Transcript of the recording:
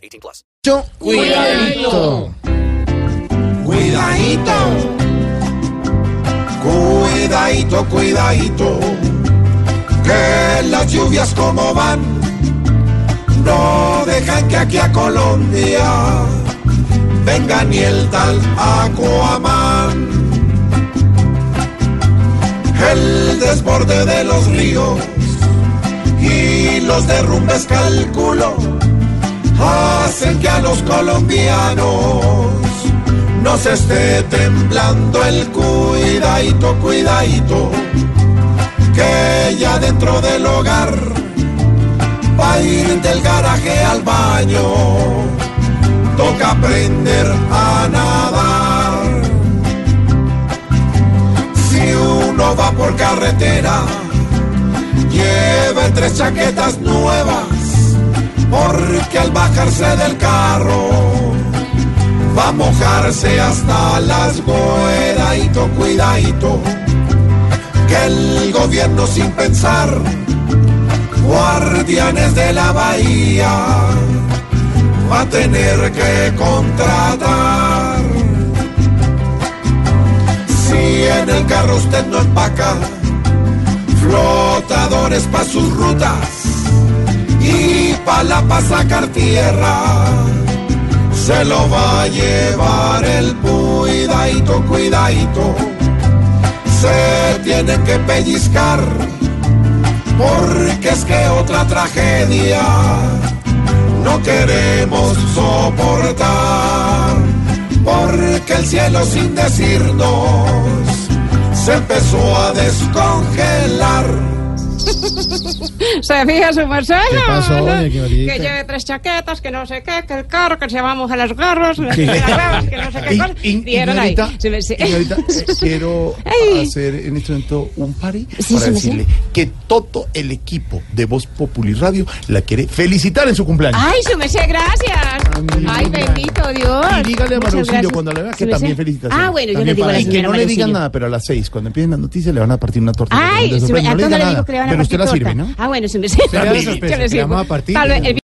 18 plus. Cuidadito. Cuidadito. Cuidadito, cuidadito. Que las lluvias como van no dejan que aquí a Colombia venga ni el tal Aquaman. El desborde de los ríos y los derrumbes calculo hacen que a los colombianos nos esté temblando el cuidadito, cuidadito, que ya dentro del hogar va a ir del garaje al baño, toca aprender a nadar. Si uno va por carretera, lleve tres chaquetas nuevas porque al bajarse del carro va a mojarse hasta las cuidadito, cuidadito, que el gobierno sin pensar, guardianes de la bahía, va a tener que contratar. Si en el carro usted no empaca, flotadores para sus rutas y pa' la pa' sacar tierra se lo va a llevar el cuidadito, cuidadito. Se tiene que pellizcar porque es que otra tragedia no queremos soportar porque el cielo sin decirnos se empezó a descongelar. Se fija su merced. ¿Qué pasó, ¿no? doña Quinolita? Que lleve tres chaquetas, que no sé qué, que el carro, que se vamos a las garras, que las huevas, que no sé qué cosas. Y- y- Vieron ahí. Ignorita, Se me- se- Ignorita, eh, quiero hacer en este momento un Sí, para decirle que todo el equipo de Voz Populi Radio la quiere felicitar en su cumpleaños. Ay, su merced, gracias. mira. Ay, bendito Dios. y dígale a Marucillo cuando le vea que también felicitaciones. Ah, bueno, yo le digo a la Y que no le digan nada, pero a las seis, cuando empiecen las noticias, le van a partir una torta. Ay, ¿a no le digo que le van a usted la sirve. Ah, bueno, merced. Será la Yo le sirvo. Tal vez el